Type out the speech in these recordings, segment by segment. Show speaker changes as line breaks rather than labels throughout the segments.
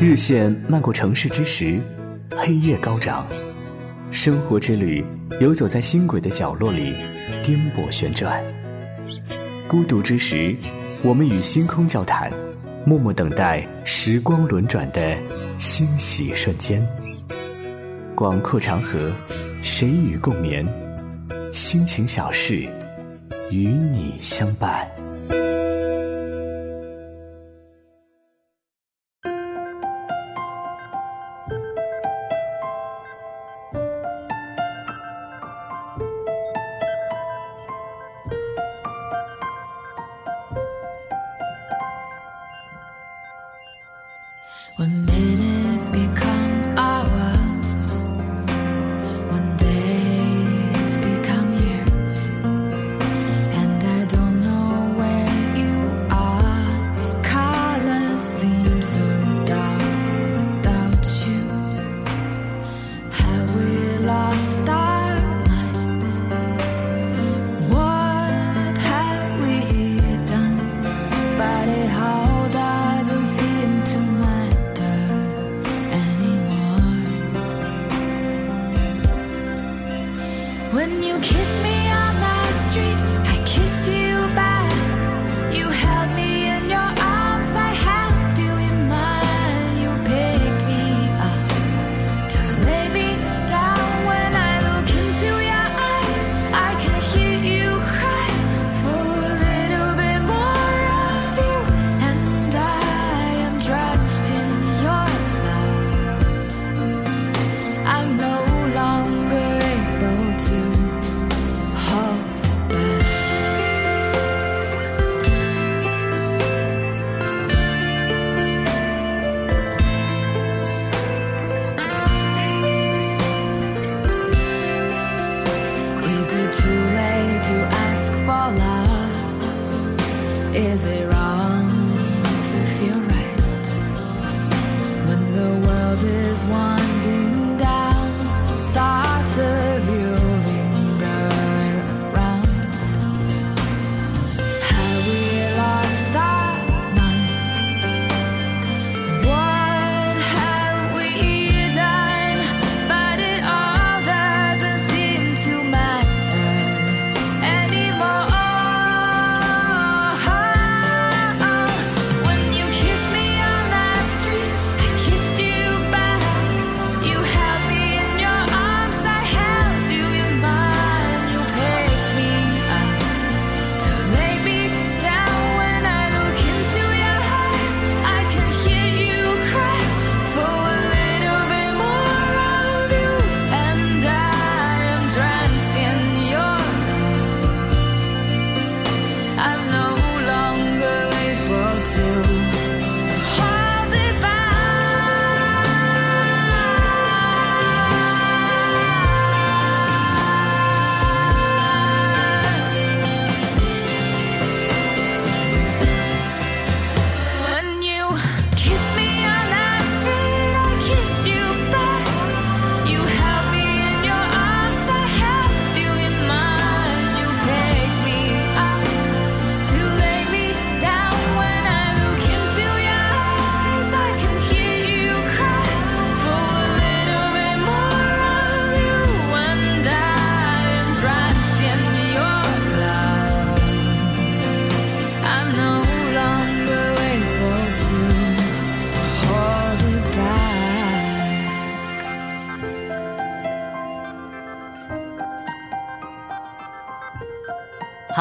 日线漫过城市之时，黑夜高涨，生活之旅游走在星轨的角落里，颠簸旋转。孤独之时，我们与星空交谈，默默等待时光轮转的欣喜瞬间。广阔长河，谁与共眠？心情小事，与你相伴。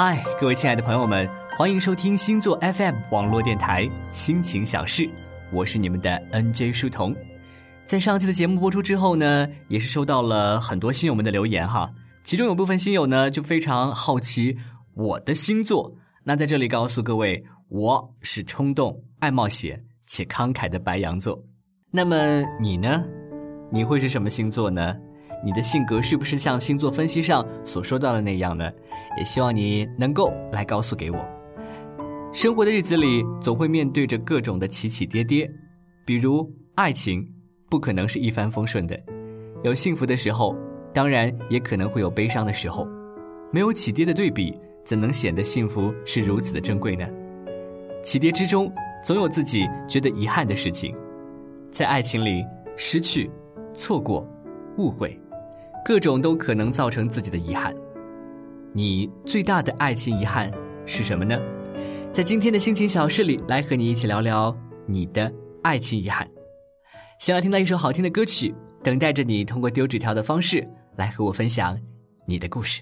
嗨，各位亲爱的朋友们，欢迎收听星座 FM 网络电台《心情小事》，我是你们的 NJ 书童。在上期的节目播出之后呢，也是收到了很多新友们的留言哈。其中有部分新友呢，就非常好奇我的星座。那在这里告诉各位，我是冲动、爱冒险且慷慨的白羊座。那么你呢？你会是什么星座呢？你的性格是不是像星座分析上所说到的那样呢？也希望你能够来告诉给我。生活的日子里，总会面对着各种的起起跌跌，比如爱情，不可能是一帆风顺的，有幸福的时候，当然也可能会有悲伤的时候。没有起跌的对比，怎能显得幸福是如此的珍贵呢？起跌之中，总有自己觉得遗憾的事情。
在爱情里，失去、错过、误会，各种都可能造成自己的遗憾。你最大的爱情遗憾是什么呢？在今天的心情小事里，来和你一起聊聊你的爱情遗憾。想要听到一首好听的歌曲，等待着你通过丢纸条的方式来和我分享你的故事。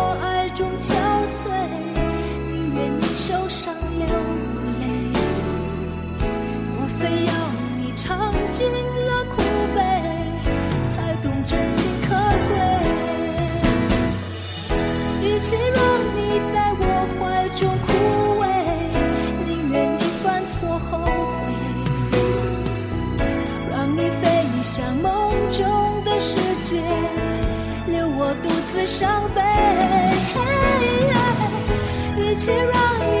受伤流泪。莫非要你尝尽了苦悲，才懂真情可贵？与其让你在我怀中枯萎，宁愿你犯错后悔，让你飞向梦中的世界，留我独自伤悲。与其让你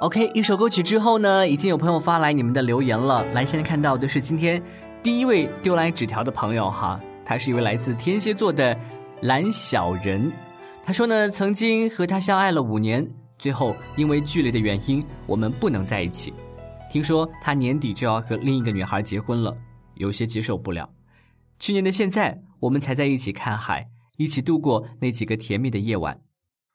OK，一首歌曲之后呢，已经有朋友发来你们的留言了。来，现在看到的是今天第一位丢来纸条的朋友哈，他是一位来自天蝎座的蓝小人。他说呢，曾经和他相爱了五年，最后因为距离的原因，我们不能在一起。听说他年底就要和另一个女孩结婚了，有些接受不了。去年的现在，我们才在一起看海，一起度过那几个甜蜜的夜晚。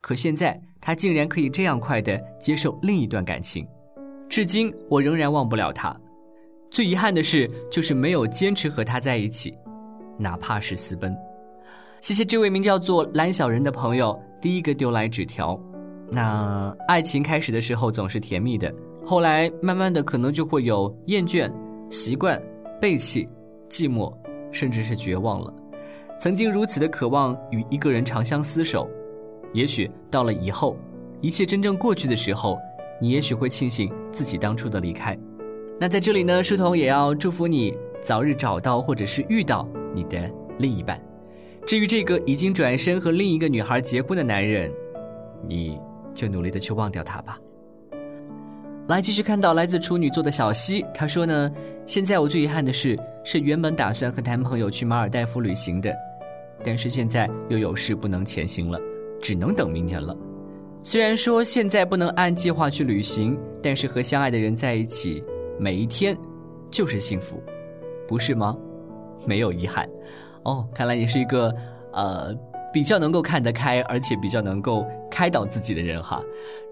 可现在，他竟然可以这样快的接受另一段感情，至今我仍然忘不了他。最遗憾的是，就是没有坚持和他在一起，哪怕是私奔。谢谢这位名叫做蓝小人的朋友，第一个丢来纸条。那爱情开始的时候总是甜蜜的，后来慢慢的可能就会有厌倦、习惯、背弃、寂寞，甚至是绝望了。曾经如此的渴望与一个人长相厮守，也许到了以后，一切真正过去的时候，你也许会庆幸自己当初的离开。那在这里呢，书童也要祝福你早日找到或者是遇到你的另一半。至于这个已经转身和另一个女孩结婚的男人，你。就努力的去忘掉他吧。来，继续看到来自处女座的小溪，他说呢，现在我最遗憾的事是原本打算和男朋友去马尔代夫旅行的，但是现在又有事不能前行了，只能等明年了。虽然说现在不能按计划去旅行，但是和相爱的人在一起，每一天就是幸福，不是吗？没有遗憾。哦，看来你是一个，呃。比较能够看得开，而且比较能够开导自己的人哈。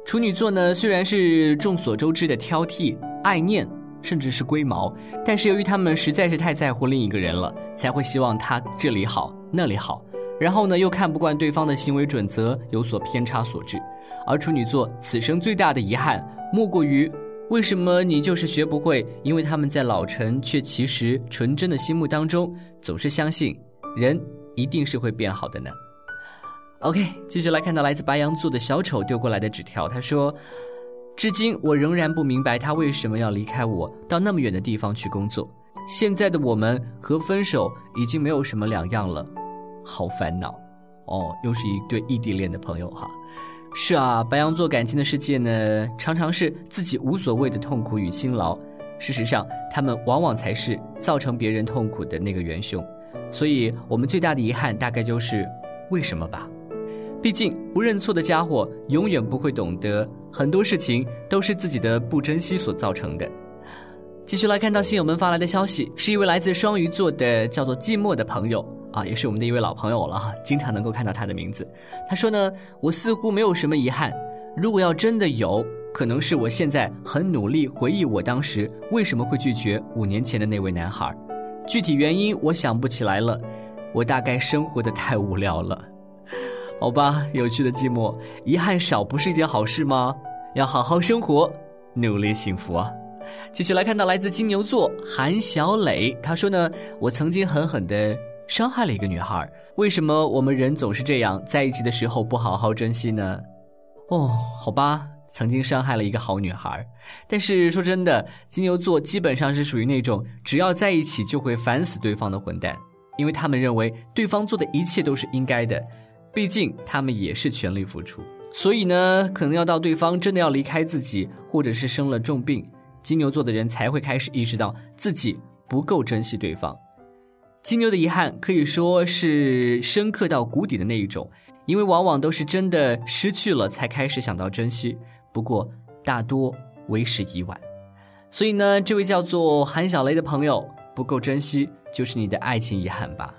处女座呢，虽然是众所周知的挑剔、爱念，甚至是龟毛，但是由于他们实在是太在乎另一个人了，才会希望他这里好那里好，然后呢又看不惯对方的行为准则有所偏差所致。而处女座此生最大的遗憾，莫过于为什么你就是学不会？因为他们在老陈却其实纯真的心目当中，总是相信人一定是会变好的呢。OK，继续来看到来自白羊座的小丑丢过来的纸条。他说：“至今我仍然不明白他为什么要离开我，到那么远的地方去工作。现在的我们和分手已经没有什么两样了，好烦恼。”哦，又是一对异地恋的朋友哈。是啊，白羊座感情的世界呢，常常是自己无所谓的痛苦与辛劳。事实上，他们往往才是造成别人痛苦的那个元凶。所以，我们最大的遗憾大概就是为什么吧。毕竟不认错的家伙永远不会懂得很多事情都是自己的不珍惜所造成的。继续来看到新友们发来的消息，是一位来自双鱼座的叫做寂寞的朋友啊，也是我们的一位老朋友了哈，经常能够看到他的名字。他说呢，我似乎没有什么遗憾，如果要真的有，可能是我现在很努力回忆我当时为什么会拒绝五年前的那位男孩，具体原因我想不起来了，我大概生活的太无聊了。好吧，有趣的寂寞，遗憾少不是一件好事吗？要好好生活，努力幸福啊！继续来看到来自金牛座韩小磊，他说呢，我曾经狠狠的伤害了一个女孩，为什么我们人总是这样，在一起的时候不好好珍惜呢？哦，好吧，曾经伤害了一个好女孩，但是说真的，金牛座基本上是属于那种只要在一起就会烦死对方的混蛋，因为他们认为对方做的一切都是应该的。毕竟他们也是全力付出，所以呢，可能要到对方真的要离开自己，或者是生了重病，金牛座的人才会开始意识到自己不够珍惜对方。金牛的遗憾可以说是深刻到谷底的那一种，因为往往都是真的失去了才开始想到珍惜，不过大多为时已晚。所以呢，这位叫做韩小雷的朋友，不够珍惜就是你的爱情遗憾吧？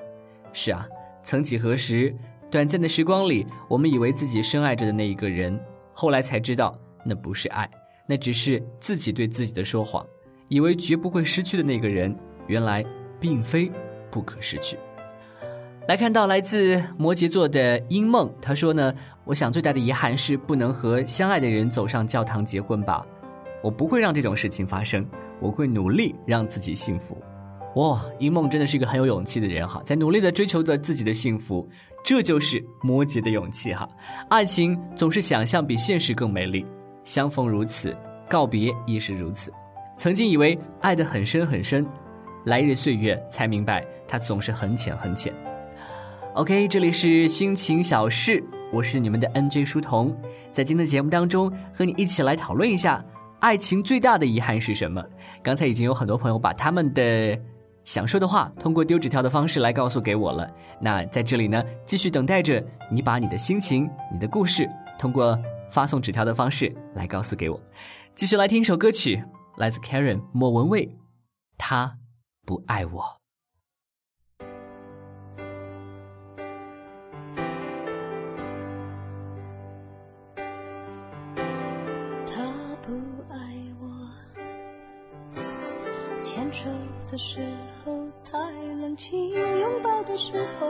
是啊，曾几何时。短暂的时光里，我们以为自己深爱着的那一个人，后来才知道那不是爱，那只是自己对自己的说谎。以为绝不会失去的那个人，原来并非不可失去。来看到来自摩羯座的英梦，他说呢：“我想最大的遗憾是不能和相爱的人走上教堂结婚吧。我不会让这种事情发生，我会努力让自己幸福。”哇，英梦真的是一个很有勇气的人哈，在努力的追求着自己的幸福。这就是摩羯的勇气哈，爱情总是想象比现实更美丽，相逢如此，告别亦是如此。曾经以为爱得很深很深，来日岁月才明白它总是很浅很浅。OK，这里是心情小事，我是你们的 NJ 书童，在今天的节目当中和你一起来讨论一下，爱情最大的遗憾是什么？刚才已经有很多朋友把他们的。想说的话，通过丢纸条的方式来告诉给我了。那在这里呢，继续等待着你把你的心情、你的故事，通过发送纸条的方式来告诉给我。继续来听一首歌曲，来自 Karen 莫文蔚，他不爱我。
他不爱我。牵手的时候太冷清拥抱的时候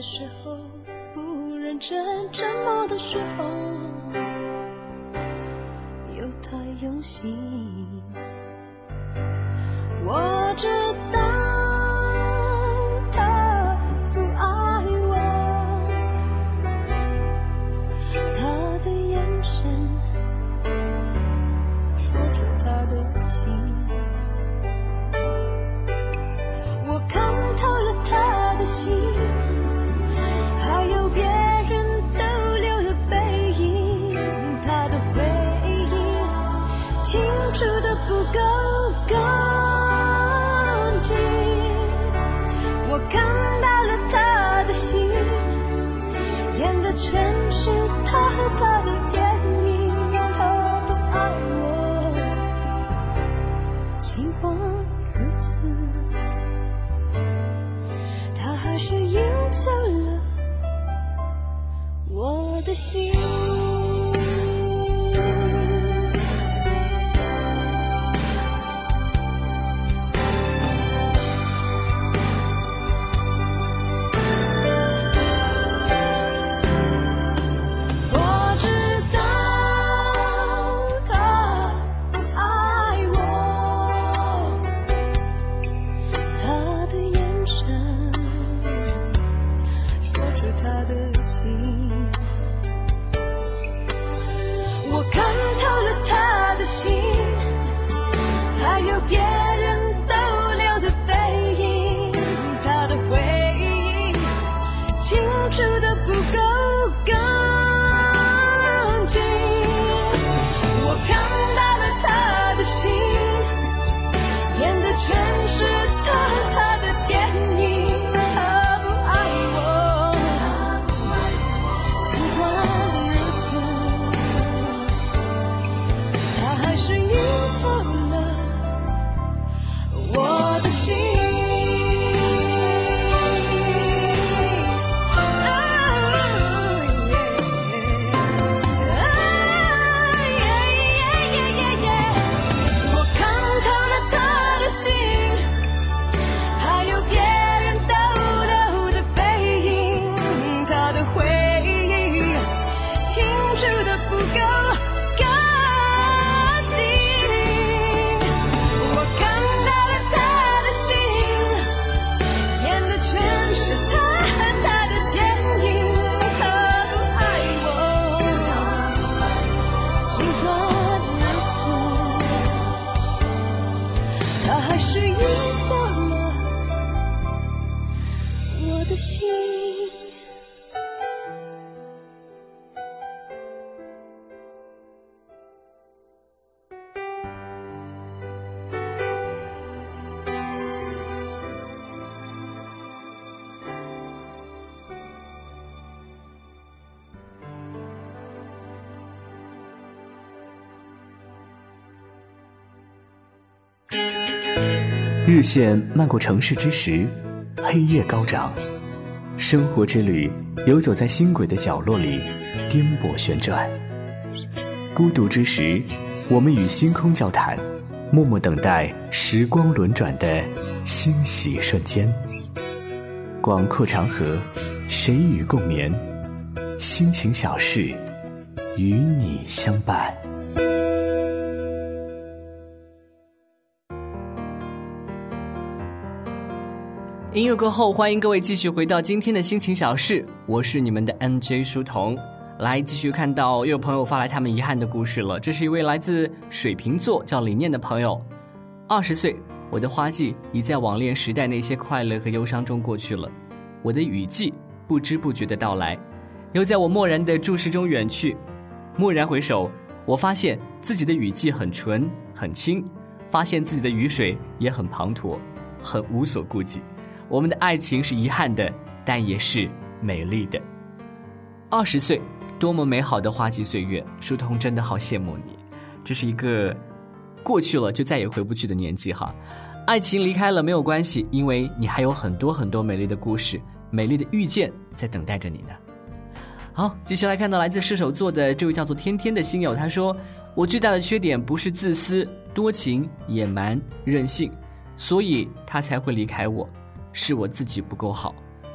的时候不认真，沉默的时候又太用心。看到了他的心，演的全是他和他的电影。他不爱我，尽管如此。他还是赢走了我的心。清楚的不够
日线漫过城市之时，黑夜高涨，生活之旅游走在星轨的角落里，颠簸旋转。孤独之时，我们与星空交谈，默默等待时光轮转的欣喜瞬间。广阔长河，谁与共眠？心情小事，与你相伴。音乐过后，欢迎各位继续回到今天的心情小事，我是你们的 NJ 书童。来，继续看到又有朋友发来他们遗憾的故事了。这是一位来自水瓶座叫李念的朋友，二十岁，我的花季已在网恋时代那些快乐和忧伤中过去了，我的雨季不知不觉的到来，又在我漠然的注视中远去。蓦然回首，我发现自己的雨季很纯很清，发现自己的雨水也很滂沱，很无所顾忌。我们的爱情是遗憾的，但也是美丽的。二十岁，多么美好的花季岁月！书童真的好羡慕你，这是一个过去了就再也回不去的年纪哈。爱情离开了没有关系，因为你还有很多很多美丽的故事、美丽的遇见在等待着你呢。好，继续来看到来自射手座的这位叫做天天的星友，他说：“我最大的缺点不是自私、多情、野蛮、任性，所以他才会离开我，是我自己不够好。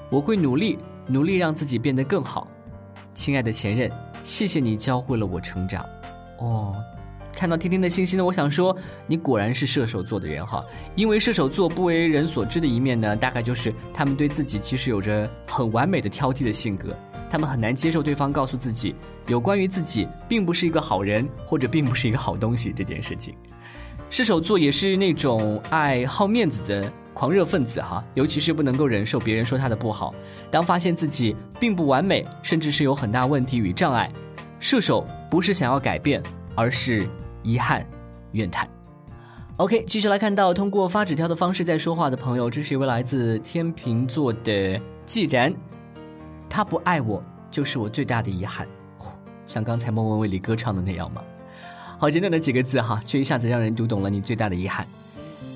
我会努力，努力让自己变得更好。亲爱的前任，谢谢你教会了我成长。”哦。看到天天的信息呢，我想说，你果然是射手座的人哈。因为射手座不为人所知的一面呢，大概就是他们对自己其实有着很完美的挑剔的性格，他们很难接受对方告诉自己有关于自己并不是一个好人或者并不是一个好东西这件事情。射手座也是那种爱好面子的狂热分子哈，尤其是不能够忍受别人说他的不好。当发现自己并不完美，甚至是有很大问题与障碍，射手不是想要改变，而是。遗憾，怨叹。OK，继续来看到通过发纸条的方式在说话的朋友，这是一位来自天秤座的既然，他不爱我就是我最大的遗憾，像刚才莫文蔚里歌唱的那样吗？好简短的几个字哈，却一下子让人读懂了你最大的遗憾。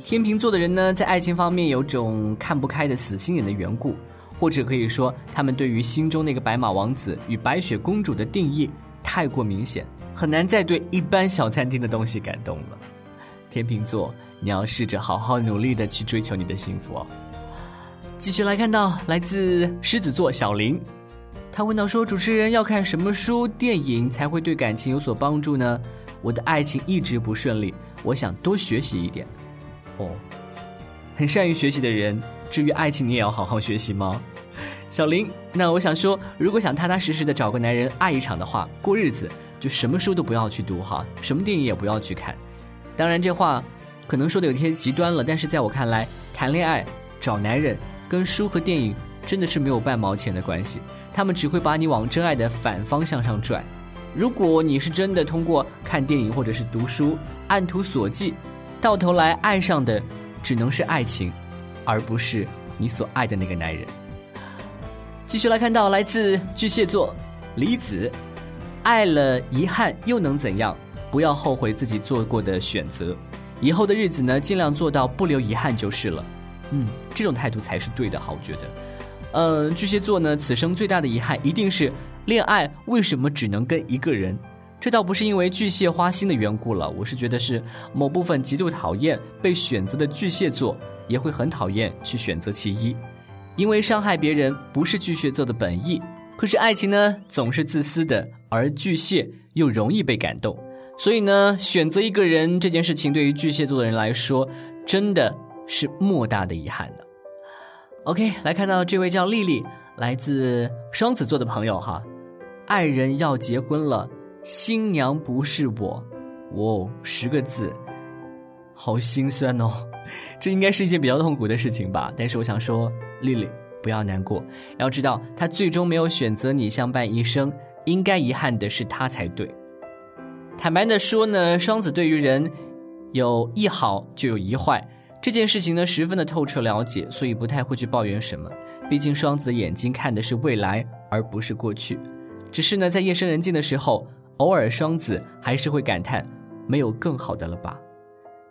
天秤座的人呢，在爱情方面有种看不开的死心眼的缘故，或者可以说，他们对于心中那个白马王子与白雪公主的定义太过明显。很难再对一般小餐厅的东西感动了，天秤座，你要试着好好努力的去追求你的幸福哦。继续来看到来自狮子座小林，他问到说：“主持人要看什么书、电影才会对感情有所帮助呢？”我的爱情一直不顺利，我想多学习一点。哦，很善于学习的人，至于爱情，你也要好好学习吗？小林，那我想说，如果想踏踏实实的找个男人爱一场的话，过日子。就什么书都不要去读哈，什么电影也不要去看。当然，这话可能说的有些极端了，但是在我看来，谈恋爱、找男人跟书和电影真的是没有半毛钱的关系，他们只会把你往真爱的反方向上拽。如果你是真的通过看电影或者是读书按图索骥，到头来爱上的只能是爱情，而不是你所爱的那个男人。继续来看到来自巨蟹座李子。爱了遗憾又能怎样？不要后悔自己做过的选择，以后的日子呢，尽量做到不留遗憾就是了。嗯，这种态度才是对的，好，我觉得。嗯，巨蟹座呢，此生最大的遗憾一定是恋爱为什么只能跟一个人？这倒不是因为巨蟹花心的缘故了，我是觉得是某部分极度讨厌被选择的巨蟹座也会很讨厌去选择其一，因为伤害别人不是巨蟹座的本意。可是爱情呢，总是自私的，而巨蟹又容易被感动，所以呢，选择一个人这件事情，对于巨蟹座的人来说，真的是莫大的遗憾的。OK，来看到这位叫丽丽，来自双子座的朋友哈，爱人要结婚了，新娘不是我，哦，十个字，好心酸哦，这应该是一件比较痛苦的事情吧？但是我想说，丽丽。不要难过，要知道他最终没有选择你相伴一生，应该遗憾的是他才对。坦白的说呢，双子对于人有一好就有一坏，这件事情呢十分的透彻了解，所以不太会去抱怨什么。毕竟双子的眼睛看的是未来，而不是过去。只是呢，在夜深人静的时候，偶尔双子还是会感叹，没有更好的了吧？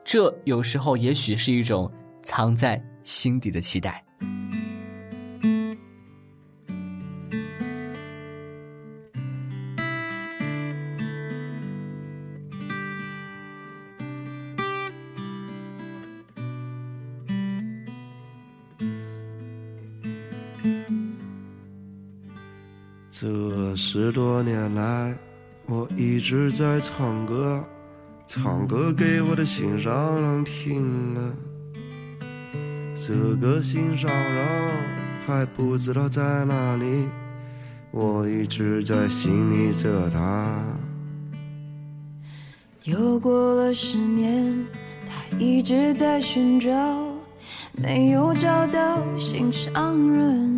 这有时候也许是一种藏在心底的期待。
这十多年来，我一直在唱歌，唱歌给我的心上人听啊。这个心上人还不知道在哪里，我一直在心里着他。
又过了十年，他一直在寻找，没有找到心上人。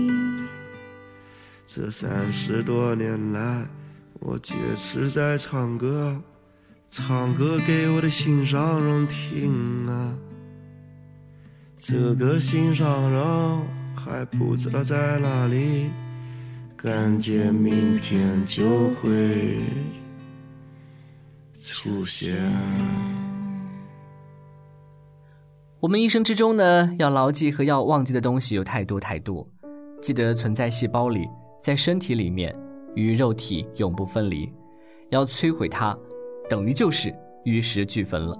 这三十多年来，我坚持在唱歌，唱歌给我的心上人听啊。这个心上人还不知道在哪里，感觉明天就会出现。
我们一生之中呢，要牢记和要忘记的东西有太多太多，记得存在细胞里，在身体里面，与肉体永不分离。要摧毁它，等于就是与石俱焚了。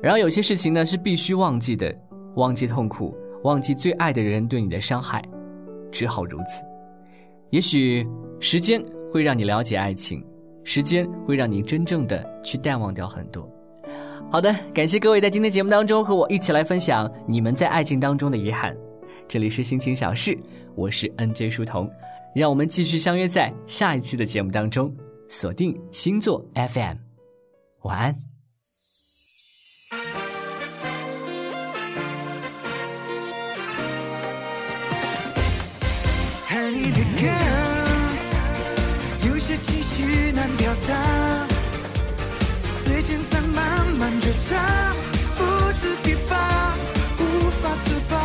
然而有些事情呢，是必须忘记的，忘记痛苦，忘记最爱的人对你的伤害，只好如此。也许时间会让你了解爱情，时间会让你真正的去淡忘掉很多。好的，感谢各位在今天节目当中和我一起来分享你们在爱情当中的遗憾。这里是心情小事，我是 NJ 书童，让我们继续相约在下一期的节目当中，锁定星座 FM，晚安。
有些情绪难表达。最近在慢慢觉察，不知疲乏，无法自拔，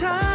慢